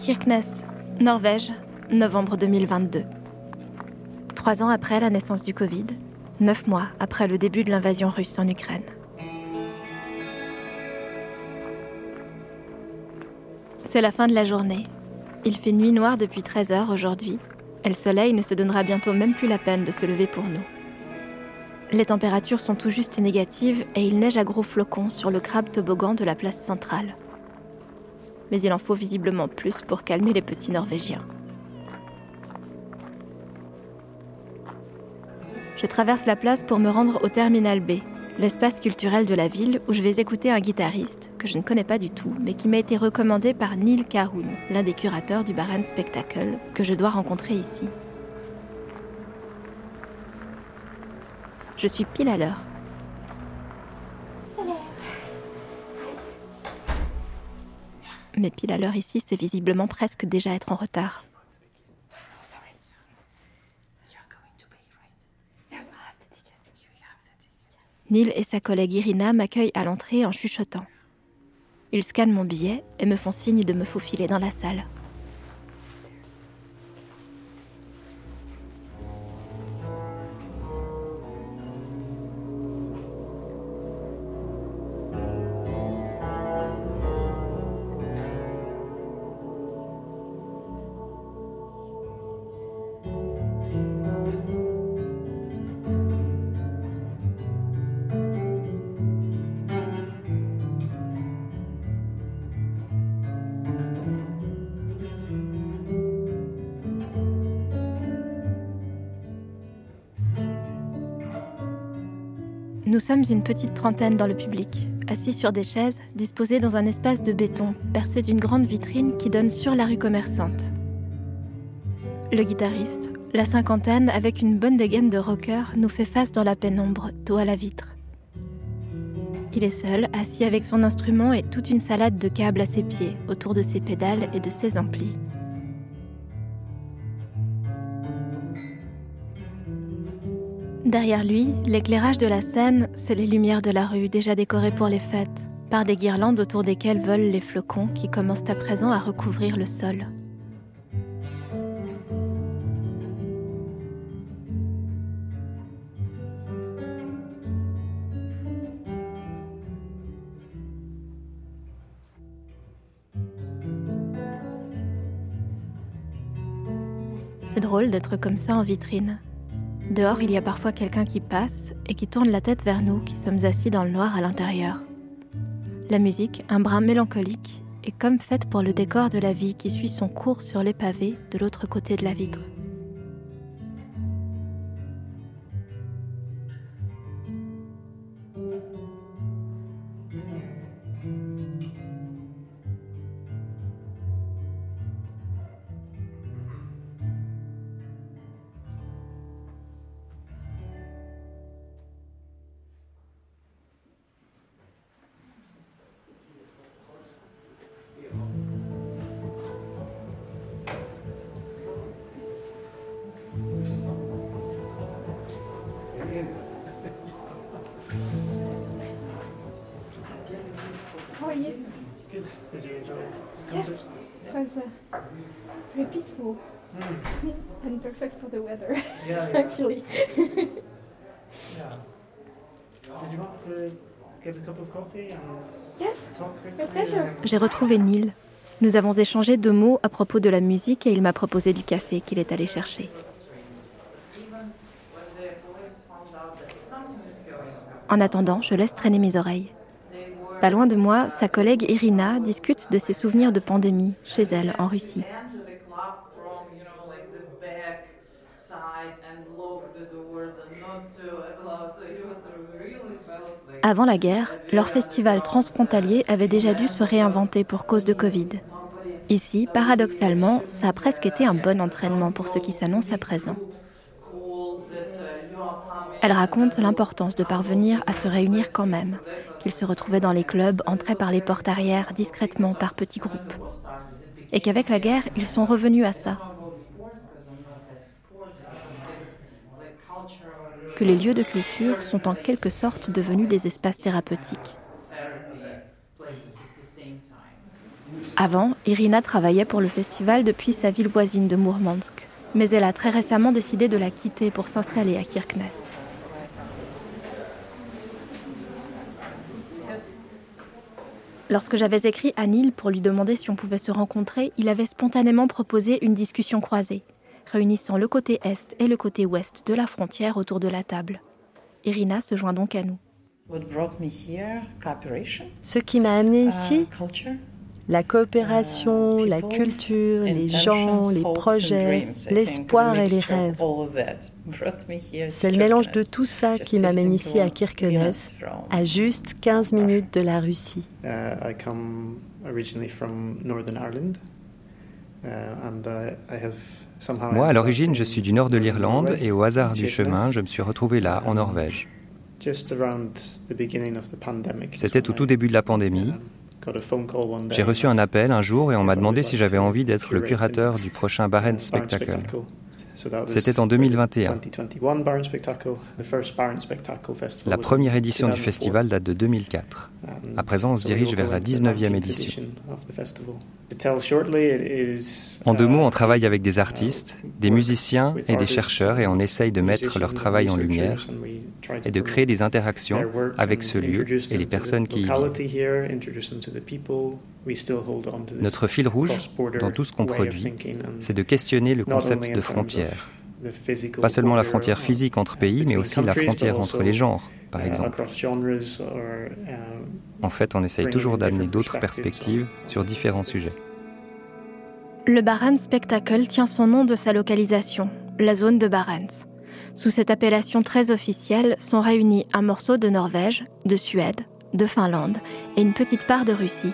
Kirkenes, Norvège, novembre 2022. Trois ans après la naissance du Covid, neuf mois après le début de l'invasion russe en Ukraine. C'est la fin de la journée. Il fait nuit noire depuis 13 heures aujourd'hui, et le soleil ne se donnera bientôt même plus la peine de se lever pour nous. Les températures sont tout juste négatives et il neige à gros flocons sur le crabe toboggan de la place centrale. Mais il en faut visiblement plus pour calmer les petits Norvégiens. Je traverse la place pour me rendre au Terminal B, l'espace culturel de la ville où je vais écouter un guitariste que je ne connais pas du tout, mais qui m'a été recommandé par Neil Cahoon, l'un des curateurs du Baran Spectacle, que je dois rencontrer ici. Je suis pile à l'heure. Mais pile à l'heure ici, c'est visiblement presque déjà être en retard. Neil et sa collègue Irina m'accueillent à l'entrée en chuchotant. Ils scannent mon billet et me font signe de me faufiler dans la salle. Nous sommes une petite trentaine dans le public, assis sur des chaises disposées dans un espace de béton percé d'une grande vitrine qui donne sur la rue commerçante. Le guitariste, la cinquantaine, avec une bonne dégaine de rocker, nous fait face dans la pénombre, dos à la vitre. Il est seul, assis avec son instrument et toute une salade de câbles à ses pieds, autour de ses pédales et de ses amplis. Derrière lui, l'éclairage de la scène, c'est les lumières de la rue déjà décorées pour les fêtes, par des guirlandes autour desquelles volent les flocons qui commencent à présent à recouvrir le sol. C'est drôle d'être comme ça en vitrine, Dehors, il y a parfois quelqu'un qui passe et qui tourne la tête vers nous qui sommes assis dans le noir à l'intérieur. La musique, un brin mélancolique, est comme faite pour le décor de la vie qui suit son cours sur les pavés de l'autre côté de la vitre. Very peaceful and perfect for the weather, Yeah, yeah. actually. yeah. Did you want to get a cup of coffee and Yes, talk my quickly? pleasure. J'ai retrouvé Neil. Nous avons échangé deux mots à propos de la musique et il m'a proposé du café qu'il est allé chercher. En attendant, je laisse traîner mes oreilles. Pas loin de moi, sa collègue Irina discute de ses souvenirs de pandémie chez elle en Russie. Avant la guerre, leur festival transfrontalier avait déjà dû se réinventer pour cause de Covid. Ici, paradoxalement, ça a presque été un bon entraînement pour ce qui s'annonce à présent. Elle raconte l'importance de parvenir à se réunir quand même, qu'ils se retrouvaient dans les clubs, entraient par les portes arrière discrètement par petits groupes. Et qu'avec la guerre, ils sont revenus à ça, que les lieux de culture sont en quelque sorte devenus des espaces thérapeutiques. Avant, Irina travaillait pour le festival depuis sa ville voisine de Mourmansk. Mais elle a très récemment décidé de la quitter pour s'installer à Kirkenes. Lorsque j'avais écrit à Neil pour lui demander si on pouvait se rencontrer, il avait spontanément proposé une discussion croisée, réunissant le côté est et le côté ouest de la frontière autour de la table. Irina se joint donc à nous. Ce qui m'a amené ici, la coopération, la culture, les gens, les projets, l'espoir et les rêves. C'est le mélange de tout ça qui m'amène ici à Kirkenes, à juste 15 minutes de la Russie. Moi, à l'origine, je suis du nord de l'Irlande et au hasard du chemin, je me suis retrouvé là, en Norvège. C'était au tout début de la pandémie. J'ai reçu un appel un jour et on m'a demandé si j'avais envie d'être le curateur du prochain Barents Spectacle. C'était en 2021. La première édition du festival date de 2004. À présent, on se dirige vers la 19e édition. En deux mots, on travaille avec des artistes, des musiciens et des chercheurs et on essaye de mettre leur travail en lumière et de créer des interactions avec ce lieu et les personnes qui y vivent. Notre fil rouge dans tout ce qu'on produit, c'est de questionner le concept de frontière. Pas seulement la frontière physique entre pays, mais aussi la frontière entre les genres, par exemple. En fait, on essaye toujours d'amener d'autres perspectives sur différents sujets. Le Barents Spectacle tient son nom de sa localisation, la zone de Barents. Sous cette appellation très officielle sont réunis un morceau de Norvège, de Suède, de Finlande et une petite part de Russie.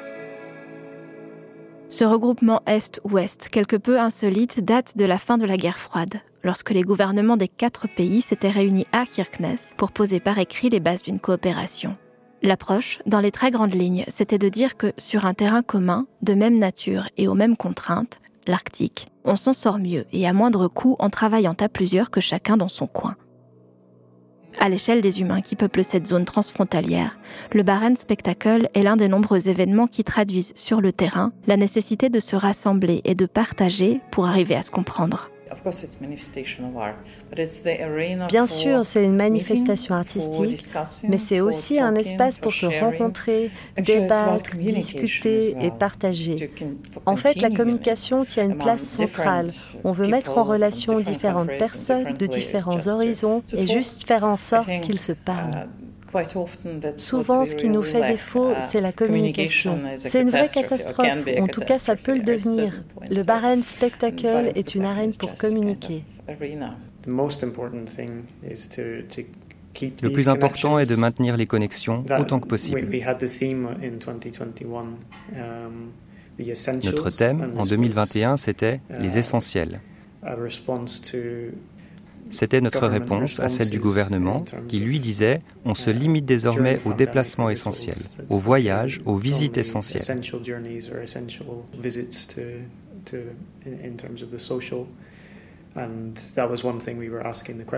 Ce regroupement Est-Ouest, quelque peu insolite, date de la fin de la guerre froide, lorsque les gouvernements des quatre pays s'étaient réunis à Kirkenes pour poser par écrit les bases d'une coopération. L'approche, dans les très grandes lignes, c'était de dire que sur un terrain commun, de même nature et aux mêmes contraintes, l'Arctique, on s'en sort mieux et à moindre coût en travaillant à plusieurs que chacun dans son coin. À l'échelle des humains qui peuplent cette zone transfrontalière, le Barents Spectacle est l'un des nombreux événements qui traduisent sur le terrain la nécessité de se rassembler et de partager pour arriver à se comprendre. Bien sûr, c'est une manifestation artistique, mais c'est aussi un espace pour se rencontrer, débattre, discuter et partager. En fait, la communication tient une place centrale. On veut mettre en relation différentes personnes de différents horizons et juste faire en sorte qu'ils se parlent. Souvent, ce qui nous fait défaut, uh, c'est la communication. C'est une vraie catastrophe, en tout cas, ça peut le devenir. Le Barren Spectacle est une arène pour communiquer. Le plus important est de maintenir les connexions autant que possible. Um, Notre thème en 2021, c'était les uh, essentiels. C'était notre réponse à celle du gouvernement qui lui disait on se limite désormais aux déplacements essentiels, aux voyages, aux visites essentielles.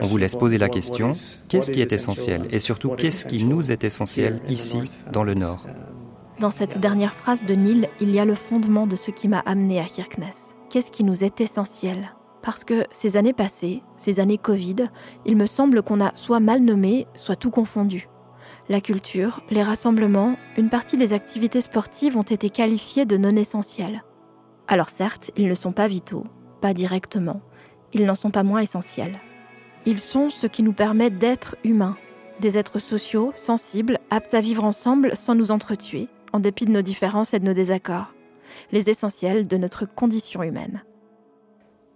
On vous laisse poser la question, qu'est-ce qui est essentiel et surtout qu'est-ce qui nous est essentiel ici, dans le Nord? Dans cette dernière phrase de Neil, il y a le fondement de ce qui m'a amené à Kirkness. Qu'est-ce qui nous est essentiel? Parce que ces années passées, ces années Covid, il me semble qu'on a soit mal nommé, soit tout confondu. La culture, les rassemblements, une partie des activités sportives ont été qualifiées de non essentielles. Alors certes, ils ne sont pas vitaux, pas directement, ils n'en sont pas moins essentiels. Ils sont ce qui nous permet d'être humains, des êtres sociaux, sensibles, aptes à vivre ensemble sans nous entretuer, en dépit de nos différences et de nos désaccords, les essentiels de notre condition humaine.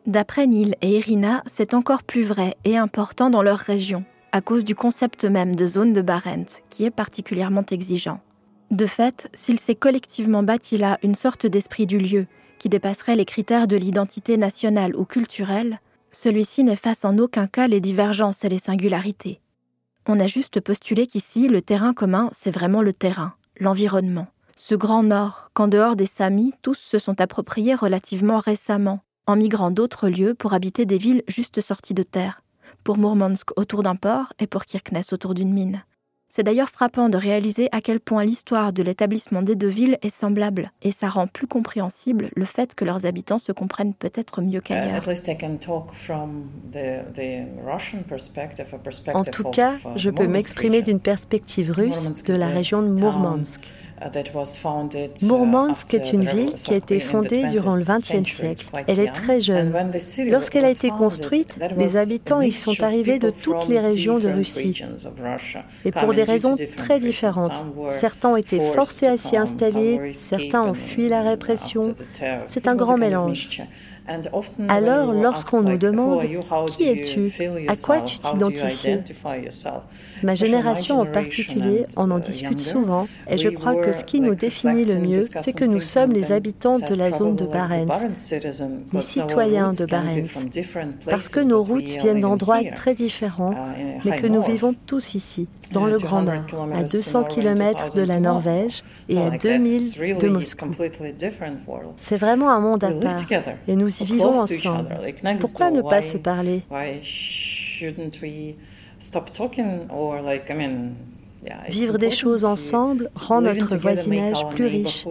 D'après Neil et Irina, c'est encore plus vrai et important dans leur région, à cause du concept même de zone de Barents, qui est particulièrement exigeant. De fait, s'il s'est collectivement bâti là une sorte d'esprit du lieu, qui dépasserait les critères de l'identité nationale ou culturelle, celui-ci n'efface en aucun cas les divergences et les singularités. On a juste postulé qu'ici, le terrain commun, c'est vraiment le terrain, l'environnement. Ce grand nord, qu'en dehors des Samis, tous se sont appropriés relativement récemment, en migrant d'autres lieux pour habiter des villes juste sorties de terre, pour Mourmansk autour d'un port et pour Kirkenes autour d'une mine. C'est d'ailleurs frappant de réaliser à quel point l'histoire de l'établissement des deux villes est semblable, et ça rend plus compréhensible le fait que leurs habitants se comprennent peut-être mieux qu'ailleurs. En tout cas, uh, je peux m'exprimer d'une perspective russe de la région de Mourmansk. Uh, Mourmansk est une ville qui a été fondée durant le XXe siècle. Elle est très jeune. Lorsqu'elle a été construite, les habitants y sont arrivés de toutes les régions de Russie. Et pour des raisons très différentes. Certains ont été forcés à s'y installer, certains ont fui la répression. C'est un grand mélange. Alors, lorsqu'on nous demande qui es-tu, à quoi tu t'identifies, ma génération en particulier, on en discute souvent, et je crois que ce qui nous définit le mieux, c'est que nous sommes les habitants de la zone de Barents, les citoyens de Barents, parce que nos routes viennent d'endroits très différents, mais que nous vivons tous ici, dans le Grand Nord, à 200 km de la Norvège et à 2000 de Moscou. C'est vraiment un monde à part, et nous y vivons ensemble. Pourquoi ne pas se parler? Vivre des choses ensemble rend notre voisinage plus riche.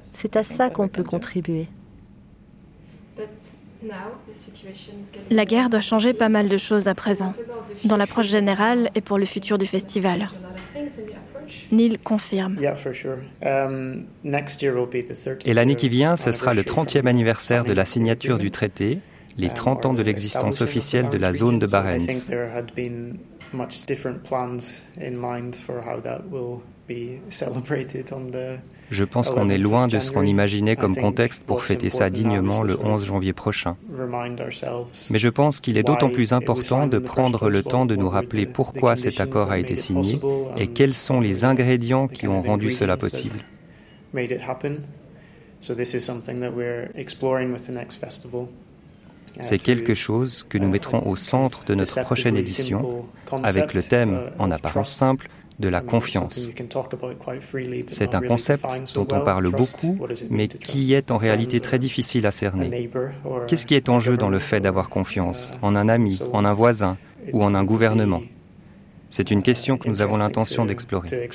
C'est à ça qu'on peut contribuer. La guerre doit changer pas mal de choses à présent, dans l'approche générale et pour le futur du festival. Neil confirme. Um, et l'année qui vient, ce sera le 30e anniversaire de la signature du traité, les 30 ans de l'existence officielle de la zone de Barents. Je pense qu'on est loin de ce qu'on imaginait comme contexte pour fêter ça dignement le 11 janvier prochain. Mais je pense qu'il est d'autant plus important de prendre le temps de nous rappeler pourquoi cet accord a été signé et quels sont les ingrédients qui ont rendu cela possible. C'est quelque chose que nous mettrons au centre de notre prochaine édition, avec le thème, en apparence simple, de la confiance. C'est un concept dont on parle beaucoup, mais qui est en réalité très difficile à cerner. Qu'est-ce qui est en jeu dans le fait d'avoir confiance? En un ami, en un voisin ou en un gouvernement? C'est une question que nous avons l'intention d'explorer.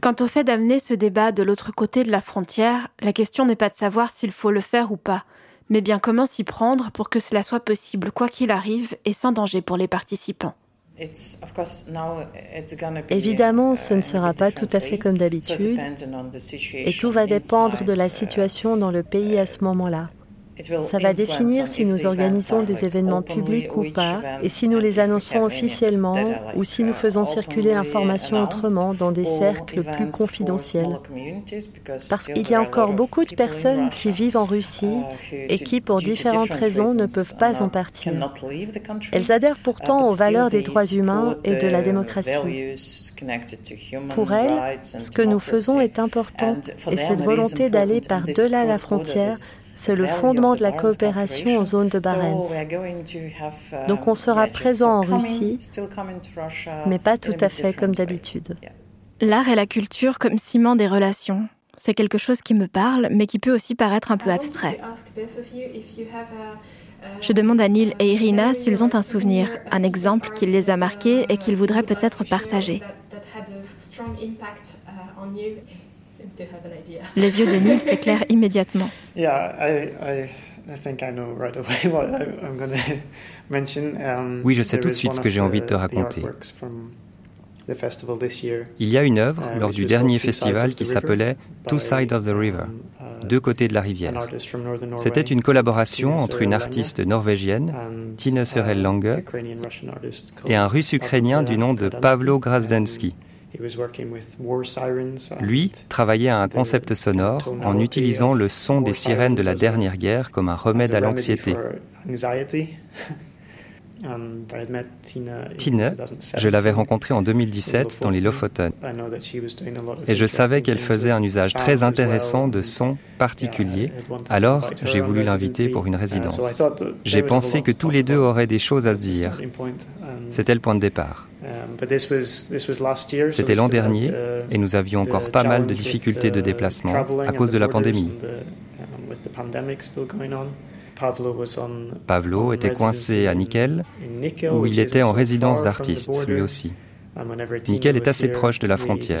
Quant au fait d'amener ce débat de l'autre côté de la frontière, la question n'est pas de savoir s'il faut le faire ou pas, mais bien comment s'y prendre pour que cela soit possible quoi qu'il arrive et sans danger pour les participants. Évidemment, ce ne sera pas tout à fait comme d'habitude et tout va dépendre de la uh, situation dans le pays à ce moment-là. Ça va définir si nous organisons des événements publics ou pas, et si nous les annonçons officiellement, ou si nous uh, faisons circuler l'information autrement dans des cercles plus confidentiels. Parce qu'il y a encore beaucoup de personnes qui vivent en Russie uh, et qui, pour différentes raisons, ne peuvent pas en partir. Elles adhèrent pourtant uh, aux valeurs des droits humains et de la démocratie. Pour elles, ce que nous faisons est important, et cette volonté d'aller par-delà la frontière c'est le fondement de la coopération en zone de Barents. Uh, Donc on sera présent en Russie, mais pas tout à fait comme d'habitude. L'art et la culture comme ciment des relations. C'est quelque chose qui me parle, mais qui peut aussi paraître un peu abstrait. Je demande à Neil et Irina s'ils ont un souvenir, un exemple qui les a marqués et qu'ils voudraient peut-être partager. Les yeux de Neil s'éclairent immédiatement. Oui, je sais tout de suite ce que j'ai envie de te raconter. Il y a une œuvre uh, lors du dernier festival qui s'appelait Two Sides of the River, um, uh, deux côtés de la rivière. C'était une collaboration entre une artiste norvégienne, Tine Serel Lange, et un russe ukrainien du nom de Pavlo Grazdensky. Lui travaillait à un concept sonore en utilisant le son des sirènes de la dernière guerre comme un remède à l'anxiété. Tine, je l'avais rencontrée en 2017 dans les Lofoten. Et je savais qu'elle faisait un usage très intéressant de sons particuliers, alors j'ai voulu l'inviter pour une uh, résidence. J'ai pensé que tous les deux auraient des choses à se dire. C'était le point de départ. Um, C'était l'an dernier et nous avions encore pas mal de difficultés de déplacement à cause de la pandémie. Pavlo était coincé à Nickel, où il était en résidence d'artiste, lui aussi. Nickel est assez proche de la frontière.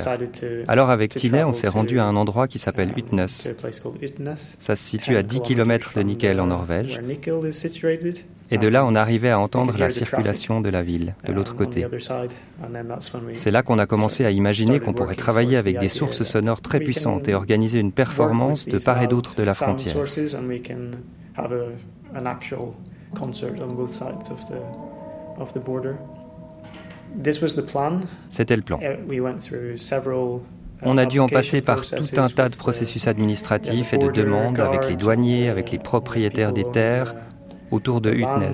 Alors avec Tinet, on s'est rendu à un endroit qui s'appelle Utnes. Ça se situe à 10 km de Nickel en Norvège. Et de là, on arrivait à entendre la circulation de la ville, de l'autre côté. C'est là qu'on a commencé à imaginer qu'on pourrait travailler avec des sources sonores très puissantes et organiser une performance de part et d'autre de la frontière. C'était le plan. On a dû en passer par tout un tas de processus administratifs et de demandes avec les douaniers, avec les propriétaires des terres, autour de Utnes,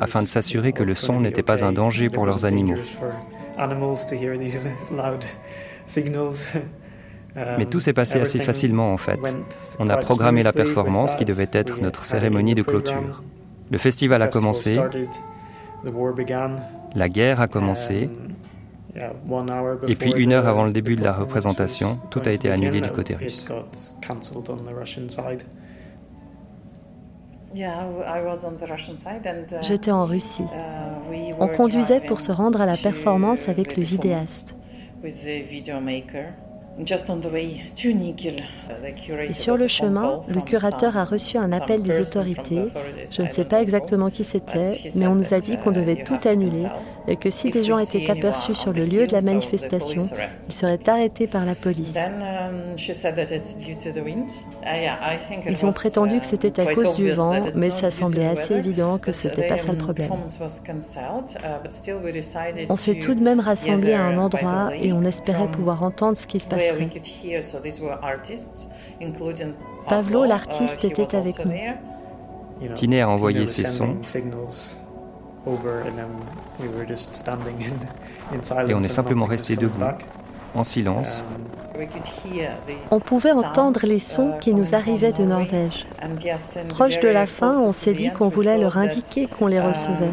afin de s'assurer que le son n'était pas un danger pour leurs animaux. Mais tout s'est passé assez facilement en fait. On a programmé la performance qui devait être notre cérémonie de clôture. Le festival a commencé, la guerre a commencé, et puis une heure avant le début de la représentation, tout a été annulé du côté russe. Uh, J'étais en Russie. Uh, On conduisait pour se rendre à la performance avec le vidéaste. Et sur le chemin, le curateur a reçu un appel des autorités. Je ne sais pas exactement qui c'était, mais on nous a dit qu'on devait tout annuler et que si des gens étaient aperçus sur le lieu de la manifestation, ils seraient arrêtés par la police. Ils ont prétendu que c'était à cause du vent, mais ça semblait assez évident que ce n'était pas ça le problème. On s'est tout de même rassemblés à un endroit et on espérait pouvoir entendre ce qui se passerait. Pavlo, l'artiste, était avec nous. Tiné a envoyé ses sons et on est simplement resté debout, en silence. Um, on pouvait entendre les sons qui nous arrivaient de Norvège. Proche de la fin, on s'est dit qu'on voulait leur indiquer qu'on les recevait.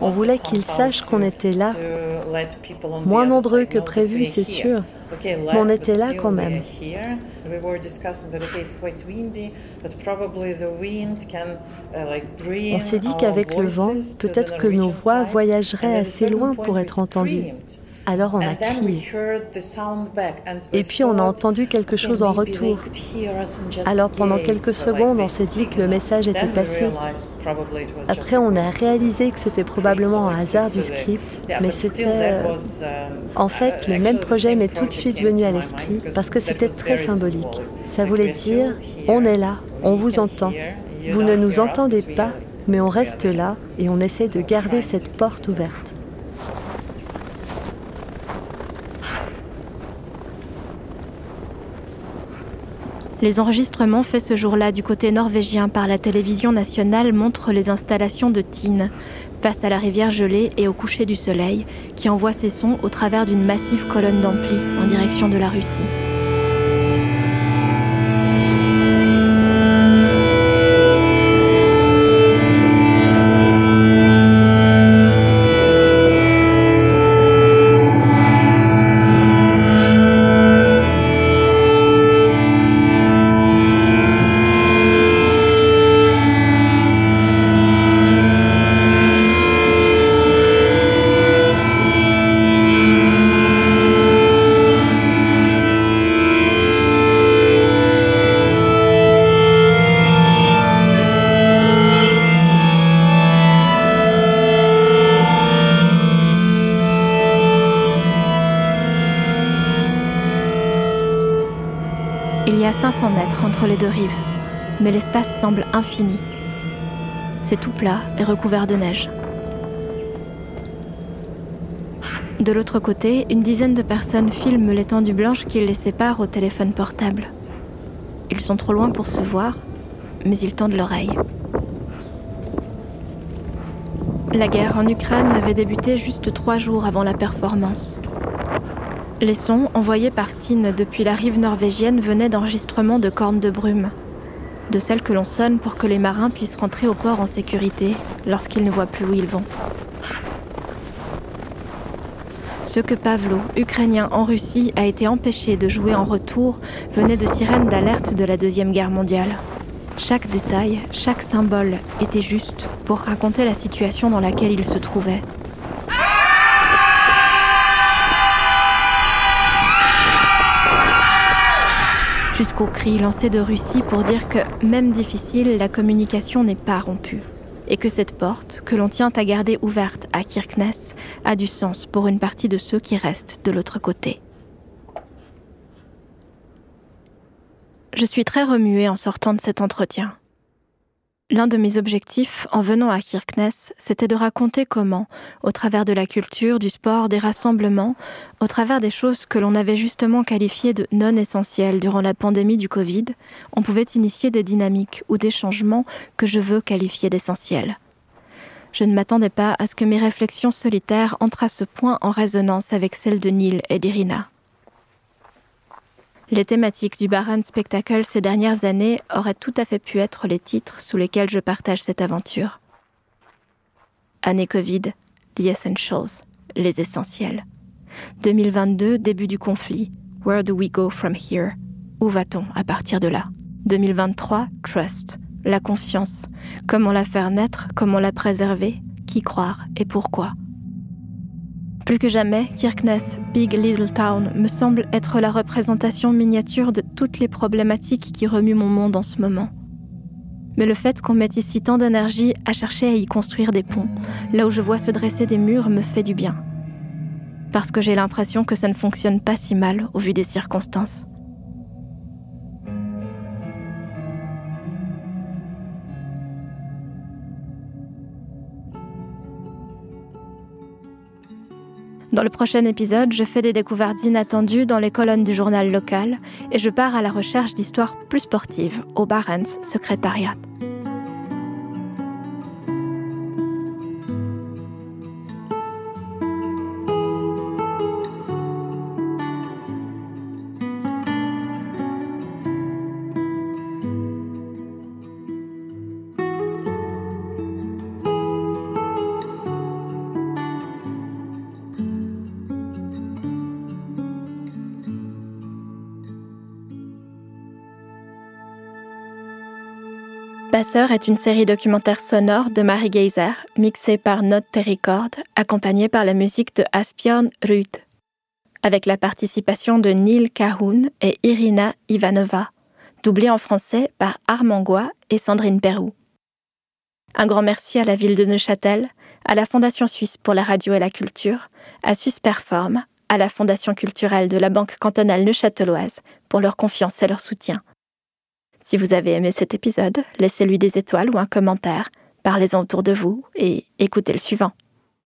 On voulait qu'ils sachent qu'on était là. Moins nombreux que prévu, c'est sûr, mais on était là quand même. On s'est dit qu'avec le vent, peut-être que nos voix voyageraient assez loin pour être entendues. Alors on a crié. Et puis on a entendu quelque chose en retour. Alors pendant quelques secondes, on s'est dit que le message était passé. Après, on a réalisé que c'était probablement un hasard du script, mais c'était... Euh, um, en fait, le même projet m'est tout de suite venu à l'esprit parce que c'était très symbolique. Ça voulait dire, on est là, on vous entend. Vous ne nous entendez pas, mais on reste là et on essaie de garder cette porte ouverte. Les enregistrements faits ce jour-là du côté norvégien par la télévision nationale montrent les installations de Tine, face à la rivière gelée et au coucher du soleil, qui envoie ses sons au travers d'une massive colonne d'ampli en direction de la Russie. Mais l'espace semble infini. C'est tout plat et recouvert de neige. De l'autre côté, une dizaine de personnes filment l'étendue blanche qui les sépare au téléphone portable. Ils sont trop loin pour se voir, mais ils tendent l'oreille. La guerre en Ukraine avait débuté juste trois jours avant la performance. Les sons envoyés par Tine depuis la rive norvégienne venaient d'enregistrements de cornes de brume, de celles que l'on sonne pour que les marins puissent rentrer au port en sécurité lorsqu'ils ne voient plus où ils vont. Ce que Pavlo, ukrainien en Russie, a été empêché de jouer en retour venait de sirènes d'alerte de la Deuxième Guerre mondiale. Chaque détail, chaque symbole était juste pour raconter la situation dans laquelle il se trouvait. Jusqu'au cri lancé de Russie pour dire que, même difficile, la communication n'est pas rompue. Et que cette porte, que l'on tient à garder ouverte à Kirkness, a du sens pour une partie de ceux qui restent de l'autre côté. Je suis très remuée en sortant de cet entretien. L'un de mes objectifs en venant à Kirkness, c'était de raconter comment, au travers de la culture, du sport, des rassemblements, au travers des choses que l'on avait justement qualifiées de non essentielles durant la pandémie du Covid, on pouvait initier des dynamiques ou des changements que je veux qualifier d'essentiels. Je ne m'attendais pas à ce que mes réflexions solitaires entrent à ce point en résonance avec celles de Neil et d'Irina. Les thématiques du Baran Spectacle ces dernières années auraient tout à fait pu être les titres sous lesquels je partage cette aventure. Année Covid, The Essentials, les essentiels. 2022, début du conflit. Where do we go from here? Où va-t-on à partir de là? 2023, Trust, la confiance. Comment la faire naître? Comment la préserver? Qui croire et pourquoi? Plus que jamais, Kirkness, Big Little Town, me semble être la représentation miniature de toutes les problématiques qui remuent mon monde en ce moment. Mais le fait qu'on mette ici tant d'énergie à chercher à y construire des ponts, là où je vois se dresser des murs, me fait du bien. Parce que j'ai l'impression que ça ne fonctionne pas si mal au vu des circonstances. Dans le prochain épisode, je fais des découvertes inattendues dans les colonnes du journal local et je pars à la recherche d'histoires plus sportives au Barents Secrétariat. Passeur est une série documentaire sonore de Marie Geyser, mixée par Note Record, accompagnée par la musique de Aspion Ruth, avec la participation de Neil Cahoun et Irina Ivanova, doublée en français par Armand Goua et Sandrine Perrou. Un grand merci à la ville de Neuchâtel, à la Fondation suisse pour la radio et la culture, à Suisse Perform, à la Fondation culturelle de la Banque cantonale neuchâteloise pour leur confiance et leur soutien. Si vous avez aimé cet épisode, laissez-lui des étoiles ou un commentaire, parlez-en autour de vous et écoutez le suivant.